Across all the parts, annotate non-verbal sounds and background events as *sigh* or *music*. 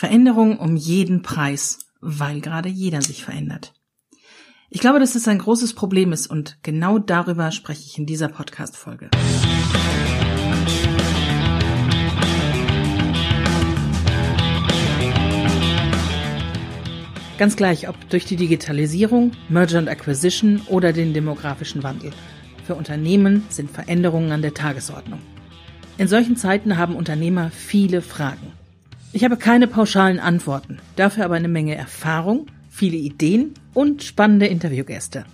Veränderung um jeden Preis, weil gerade jeder sich verändert. Ich glaube, dass es ein großes Problem ist und genau darüber spreche ich in dieser Podcast-Folge. Ganz gleich, ob durch die Digitalisierung, Merger and Acquisition oder den demografischen Wandel. Für Unternehmen sind Veränderungen an der Tagesordnung. In solchen Zeiten haben Unternehmer viele Fragen. Ich habe keine pauschalen Antworten, dafür aber eine Menge Erfahrung, viele Ideen und spannende Interviewgäste.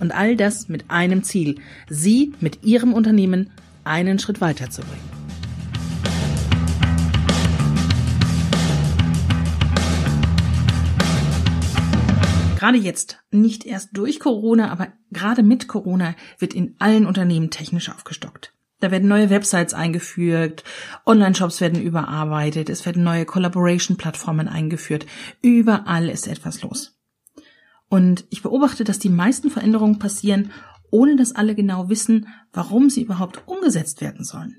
Und all das mit einem Ziel, Sie mit Ihrem Unternehmen einen Schritt weiterzubringen. Gerade jetzt, nicht erst durch Corona, aber gerade mit Corona wird in allen Unternehmen technisch aufgestockt. Da werden neue Websites eingeführt, Online-Shops werden überarbeitet, es werden neue Collaboration-Plattformen eingeführt. Überall ist etwas los. Und ich beobachte, dass die meisten Veränderungen passieren, ohne dass alle genau wissen, warum sie überhaupt umgesetzt werden sollen.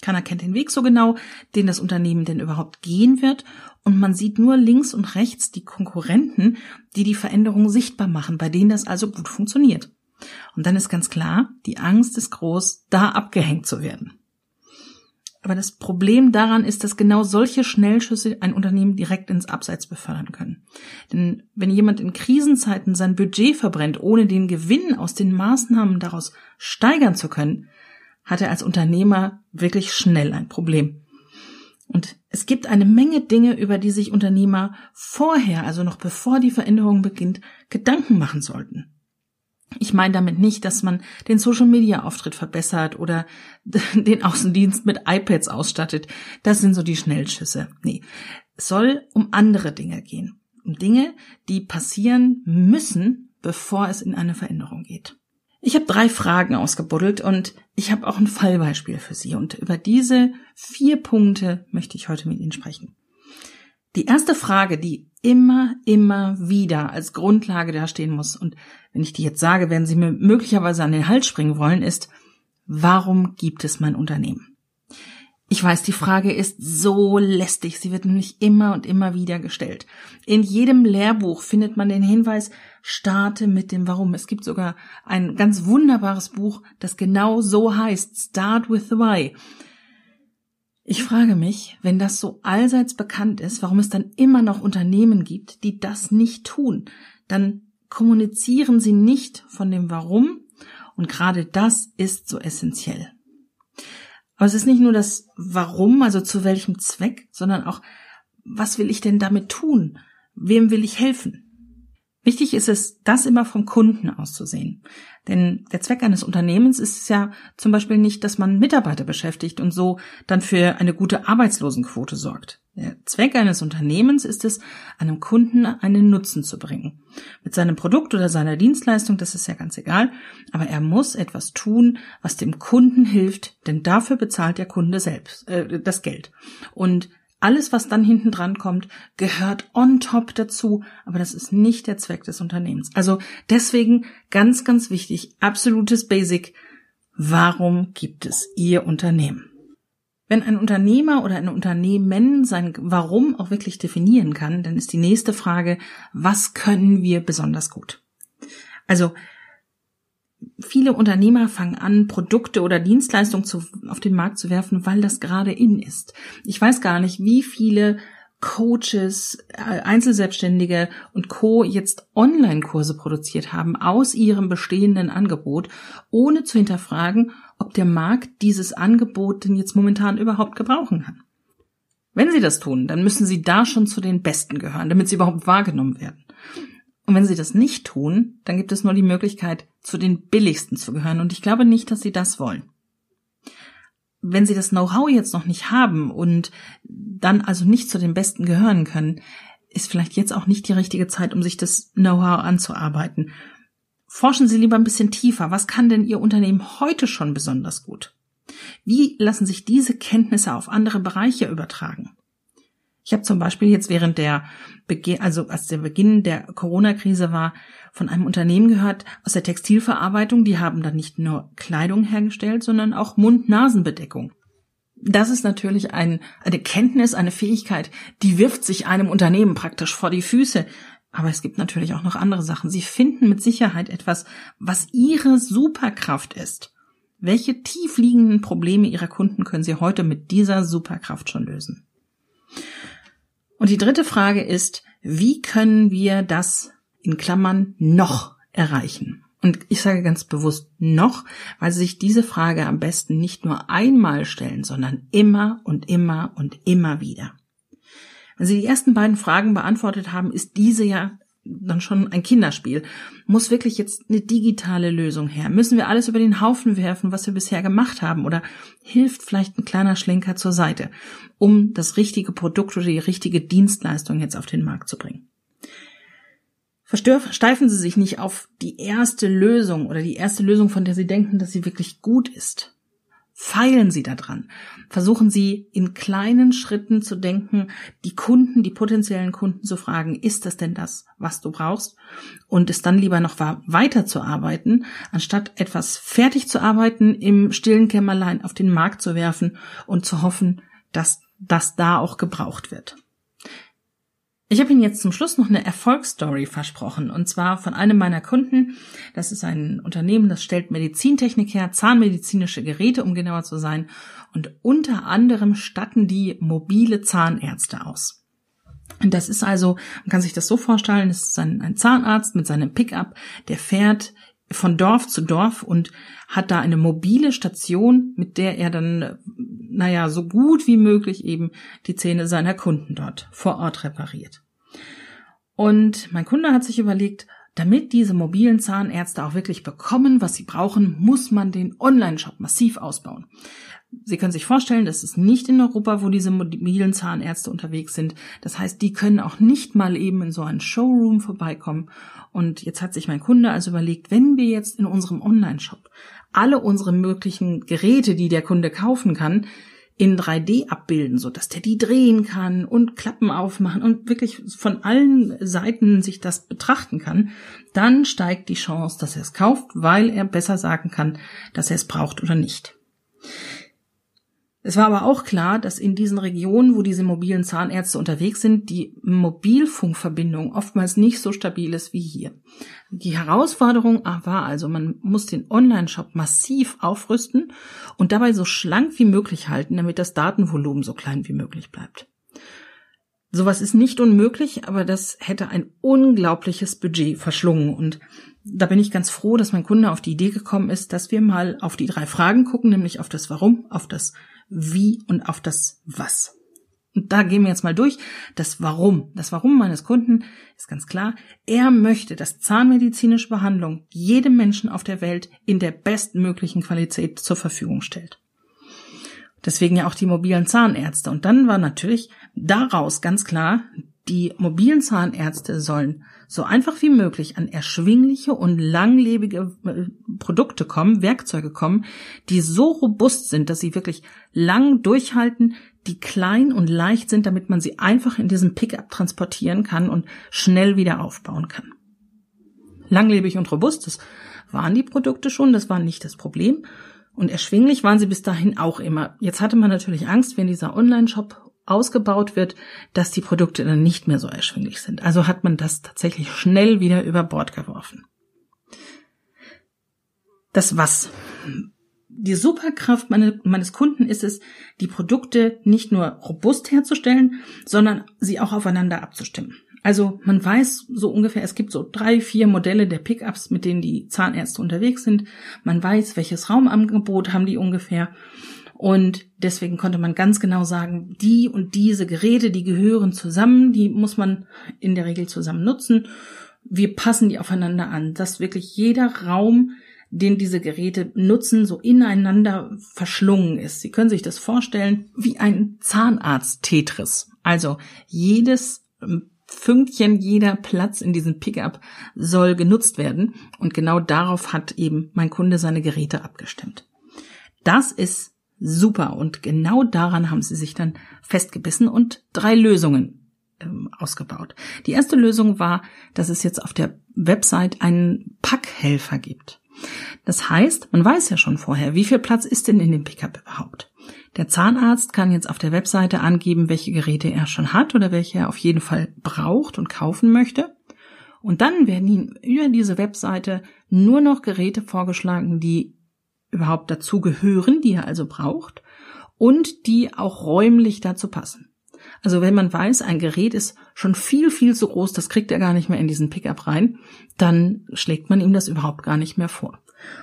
Keiner kennt den Weg so genau, den das Unternehmen denn überhaupt gehen wird, und man sieht nur links und rechts die Konkurrenten, die die Veränderung sichtbar machen, bei denen das also gut funktioniert. Und dann ist ganz klar, die Angst ist groß, da abgehängt zu werden. Aber das Problem daran ist, dass genau solche Schnellschüsse ein Unternehmen direkt ins Abseits befördern können. Denn wenn jemand in Krisenzeiten sein Budget verbrennt, ohne den Gewinn aus den Maßnahmen daraus steigern zu können, hat er als Unternehmer wirklich schnell ein Problem. Und es gibt eine Menge Dinge, über die sich Unternehmer vorher, also noch bevor die Veränderung beginnt, Gedanken machen sollten. Ich meine damit nicht, dass man den Social-Media-Auftritt verbessert oder *laughs* den Außendienst mit iPads ausstattet. Das sind so die Schnellschüsse. Nee, es soll um andere Dinge gehen. Um Dinge, die passieren müssen, bevor es in eine Veränderung geht. Ich habe drei Fragen ausgebuddelt und ich habe auch ein Fallbeispiel für Sie. Und über diese vier Punkte möchte ich heute mit Ihnen sprechen. Die erste Frage, die immer, immer wieder als Grundlage dastehen muss, und wenn ich die jetzt sage, werden Sie mir möglicherweise an den Hals springen wollen, ist, warum gibt es mein Unternehmen? Ich weiß, die Frage ist so lästig. Sie wird nämlich immer und immer wieder gestellt. In jedem Lehrbuch findet man den Hinweis, starte mit dem Warum. Es gibt sogar ein ganz wunderbares Buch, das genau so heißt, Start with the Why. Ich frage mich, wenn das so allseits bekannt ist, warum es dann immer noch Unternehmen gibt, die das nicht tun. Dann kommunizieren sie nicht von dem Warum und gerade das ist so essentiell. Aber es ist nicht nur das Warum, also zu welchem Zweck, sondern auch, was will ich denn damit tun? Wem will ich helfen? Wichtig ist es, das immer vom Kunden auszusehen. Denn der Zweck eines Unternehmens ist ja zum Beispiel nicht, dass man Mitarbeiter beschäftigt und so dann für eine gute Arbeitslosenquote sorgt. Der Zweck eines Unternehmens ist es, einem Kunden einen Nutzen zu bringen. Mit seinem Produkt oder seiner Dienstleistung, das ist ja ganz egal, aber er muss etwas tun, was dem Kunden hilft, denn dafür bezahlt der Kunde selbst äh, das Geld. Und alles, was dann hinten dran kommt, gehört on top dazu, aber das ist nicht der Zweck des Unternehmens. Also deswegen ganz, ganz wichtig, absolutes Basic. Warum gibt es Ihr Unternehmen? Wenn ein Unternehmer oder ein Unternehmen sein Warum auch wirklich definieren kann, dann ist die nächste Frage, was können wir besonders gut? Also viele Unternehmer fangen an, Produkte oder Dienstleistungen zu, auf den Markt zu werfen, weil das gerade in ist. Ich weiß gar nicht, wie viele Coaches, äh, Einzelselbstständige und Co. jetzt Online-Kurse produziert haben aus ihrem bestehenden Angebot, ohne zu hinterfragen, ob der Markt dieses Angebot denn jetzt momentan überhaupt gebrauchen kann. Wenn sie das tun, dann müssen sie da schon zu den Besten gehören, damit sie überhaupt wahrgenommen werden. Und wenn sie das nicht tun, dann gibt es nur die Möglichkeit, zu den billigsten zu gehören. Und ich glaube nicht, dass sie das wollen. Wenn sie das Know-how jetzt noch nicht haben und dann also nicht zu den Besten gehören können, ist vielleicht jetzt auch nicht die richtige Zeit, um sich das Know-how anzuarbeiten. Forschen Sie lieber ein bisschen tiefer. Was kann denn Ihr Unternehmen heute schon besonders gut? Wie lassen sich diese Kenntnisse auf andere Bereiche übertragen? Ich habe zum Beispiel jetzt während der Beginn, also als der Beginn der Corona-Krise war, von einem Unternehmen gehört aus der Textilverarbeitung. Die haben dann nicht nur Kleidung hergestellt, sondern auch Mund-Nasen-Bedeckung. Das ist natürlich ein, eine Kenntnis, eine Fähigkeit, die wirft sich einem Unternehmen praktisch vor die Füße. Aber es gibt natürlich auch noch andere Sachen. Sie finden mit Sicherheit etwas, was Ihre Superkraft ist. Welche tiefliegenden Probleme Ihrer Kunden können Sie heute mit dieser Superkraft schon lösen? Und die dritte Frage ist, wie können wir das in Klammern noch erreichen? Und ich sage ganz bewusst noch, weil Sie sich diese Frage am besten nicht nur einmal stellen, sondern immer und immer und immer wieder. Wenn Sie die ersten beiden Fragen beantwortet haben, ist diese ja dann schon ein Kinderspiel. Muss wirklich jetzt eine digitale Lösung her? Müssen wir alles über den Haufen werfen, was wir bisher gemacht haben? Oder hilft vielleicht ein kleiner Schlenker zur Seite, um das richtige Produkt oder die richtige Dienstleistung jetzt auf den Markt zu bringen? Versteifen Sie sich nicht auf die erste Lösung oder die erste Lösung, von der Sie denken, dass sie wirklich gut ist. Feilen Sie daran. Versuchen Sie in kleinen Schritten zu denken, die Kunden, die potenziellen Kunden zu fragen, ist das denn das, was du brauchst? Und es dann lieber noch weiter zu arbeiten, anstatt etwas fertig zu arbeiten, im stillen Kämmerlein auf den Markt zu werfen und zu hoffen, dass das da auch gebraucht wird. Ich habe Ihnen jetzt zum Schluss noch eine Erfolgsstory versprochen, und zwar von einem meiner Kunden. Das ist ein Unternehmen, das stellt Medizintechnik her, zahnmedizinische Geräte, um genauer zu sein, und unter anderem statten die mobile Zahnärzte aus. Und das ist also, man kann sich das so vorstellen, es ist ein, ein Zahnarzt mit seinem Pickup, der fährt von Dorf zu Dorf und hat da eine mobile Station, mit der er dann, naja, so gut wie möglich eben die Zähne seiner Kunden dort vor Ort repariert. Und mein Kunde hat sich überlegt, damit diese mobilen Zahnärzte auch wirklich bekommen, was sie brauchen, muss man den Online-Shop massiv ausbauen. Sie können sich vorstellen, das ist nicht in Europa, wo diese mobilen Zahnärzte unterwegs sind. Das heißt, die können auch nicht mal eben in so einen Showroom vorbeikommen. Und jetzt hat sich mein Kunde also überlegt, wenn wir jetzt in unserem Online-Shop alle unsere möglichen Geräte, die der Kunde kaufen kann, in 3D abbilden, so dass der die drehen kann und Klappen aufmachen und wirklich von allen Seiten sich das betrachten kann, dann steigt die Chance, dass er es kauft, weil er besser sagen kann, dass er es braucht oder nicht. Es war aber auch klar, dass in diesen Regionen, wo diese mobilen Zahnärzte unterwegs sind, die Mobilfunkverbindung oftmals nicht so stabil ist wie hier. Die Herausforderung war also, man muss den Online-Shop massiv aufrüsten und dabei so schlank wie möglich halten, damit das Datenvolumen so klein wie möglich bleibt. Sowas ist nicht unmöglich, aber das hätte ein unglaubliches Budget verschlungen und da bin ich ganz froh, dass mein Kunde auf die Idee gekommen ist, dass wir mal auf die drei Fragen gucken, nämlich auf das Warum, auf das wie und auf das Was. Und da gehen wir jetzt mal durch. Das Warum. Das Warum meines Kunden ist ganz klar. Er möchte, dass zahnmedizinische Behandlung jedem Menschen auf der Welt in der bestmöglichen Qualität zur Verfügung stellt. Deswegen ja auch die mobilen Zahnärzte. Und dann war natürlich daraus ganz klar, die mobilen Zahnärzte sollen so einfach wie möglich an erschwingliche und langlebige äh, Produkte kommen, Werkzeuge kommen, die so robust sind, dass sie wirklich lang durchhalten, die klein und leicht sind, damit man sie einfach in diesem Pickup transportieren kann und schnell wieder aufbauen kann. Langlebig und robust, das waren die Produkte schon, das war nicht das Problem. Und erschwinglich waren sie bis dahin auch immer. Jetzt hatte man natürlich Angst, wenn dieser Online-Shop ausgebaut wird, dass die Produkte dann nicht mehr so erschwinglich sind. Also hat man das tatsächlich schnell wieder über Bord geworfen. Das was? Die Superkraft meines Kunden ist es, die Produkte nicht nur robust herzustellen, sondern sie auch aufeinander abzustimmen. Also man weiß so ungefähr, es gibt so drei, vier Modelle der Pickups, mit denen die Zahnärzte unterwegs sind. Man weiß, welches Raumangebot haben die ungefähr. Und deswegen konnte man ganz genau sagen, die und diese Geräte, die gehören zusammen, die muss man in der Regel zusammen nutzen. Wir passen die aufeinander an, dass wirklich jeder Raum, den diese Geräte nutzen, so ineinander verschlungen ist. Sie können sich das vorstellen wie ein Zahnarzt-Tetris. Also jedes ähm, Fünkchen, jeder Platz in diesem Pickup soll genutzt werden. Und genau darauf hat eben mein Kunde seine Geräte abgestimmt. Das ist super. Und genau daran haben sie sich dann festgebissen und drei Lösungen ähm, ausgebaut. Die erste Lösung war, dass es jetzt auf der Website einen Packhelfer gibt. Das heißt, man weiß ja schon vorher, wie viel Platz ist denn in dem Pickup überhaupt. Der Zahnarzt kann jetzt auf der Webseite angeben, welche Geräte er schon hat oder welche er auf jeden Fall braucht und kaufen möchte. Und dann werden ihm über diese Webseite nur noch Geräte vorgeschlagen, die überhaupt dazu gehören, die er also braucht und die auch räumlich dazu passen. Also wenn man weiß, ein Gerät ist schon viel, viel zu groß, das kriegt er gar nicht mehr in diesen Pickup rein, dann schlägt man ihm das überhaupt gar nicht mehr vor.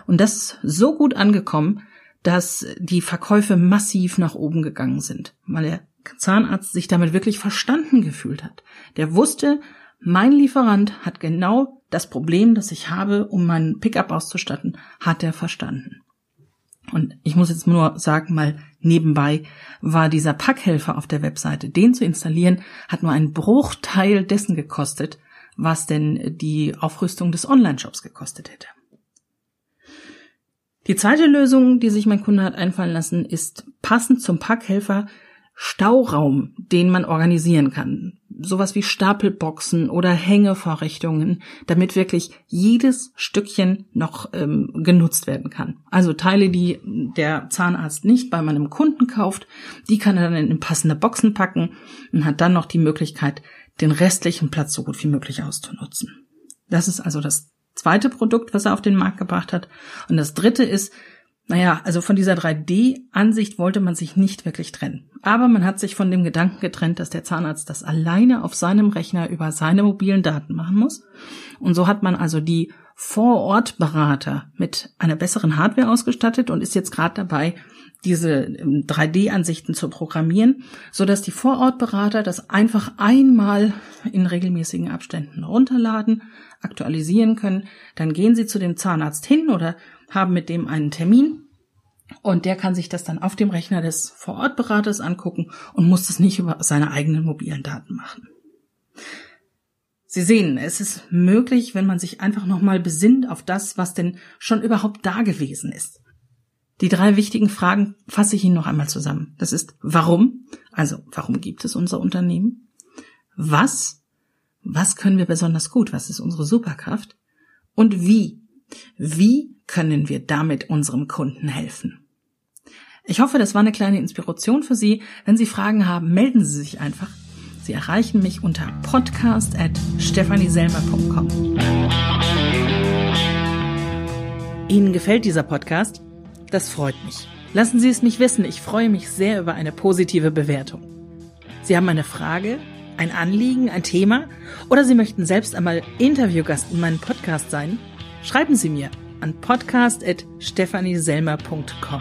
Und das ist so gut angekommen, dass die Verkäufe massiv nach oben gegangen sind, weil der Zahnarzt sich damit wirklich verstanden gefühlt hat. Der wusste, mein Lieferant hat genau das Problem, das ich habe, um meinen Pickup auszustatten, hat er verstanden. Und ich muss jetzt nur sagen, mal nebenbei war dieser Packhelfer auf der Webseite. Den zu installieren hat nur einen Bruchteil dessen gekostet, was denn die Aufrüstung des Online-Shops gekostet hätte. Die zweite Lösung, die sich mein Kunde hat einfallen lassen, ist passend zum Packhelfer Stauraum, den man organisieren kann. Sowas wie Stapelboxen oder Hängevorrichtungen, damit wirklich jedes Stückchen noch ähm, genutzt werden kann. Also Teile, die der Zahnarzt nicht bei meinem Kunden kauft, die kann er dann in passende Boxen packen und hat dann noch die Möglichkeit, den restlichen Platz so gut wie möglich auszunutzen. Das ist also das zweite Produkt, was er auf den Markt gebracht hat. Und das dritte ist, naja, also von dieser 3D-Ansicht wollte man sich nicht wirklich trennen. Aber man hat sich von dem Gedanken getrennt, dass der Zahnarzt das alleine auf seinem Rechner über seine mobilen Daten machen muss. Und so hat man also die Vorortberater mit einer besseren Hardware ausgestattet und ist jetzt gerade dabei, diese 3D-Ansichten ähm, zu programmieren, so dass die Vorortberater das einfach einmal in regelmäßigen Abständen runterladen, aktualisieren können. Dann gehen sie zu dem Zahnarzt hin oder haben mit dem einen Termin und der kann sich das dann auf dem Rechner des Vorortberaters angucken und muss das nicht über seine eigenen mobilen Daten machen. Sie sehen, es ist möglich, wenn man sich einfach nochmal besinnt auf das, was denn schon überhaupt da gewesen ist. Die drei wichtigen Fragen fasse ich Ihnen noch einmal zusammen. Das ist warum, also warum gibt es unser Unternehmen? Was, was können wir besonders gut? Was ist unsere Superkraft? Und wie, wie können wir damit unserem Kunden helfen? Ich hoffe, das war eine kleine Inspiration für Sie. Wenn Sie Fragen haben, melden Sie sich einfach. Sie erreichen mich unter podcast at stephanieselmer.com. Ihnen gefällt dieser Podcast? Das freut mich. Lassen Sie es mich wissen. Ich freue mich sehr über eine positive Bewertung. Sie haben eine Frage, ein Anliegen, ein Thema oder Sie möchten selbst einmal Interviewgast in meinem Podcast sein? Schreiben Sie mir an podcast at stephanieselmer.com.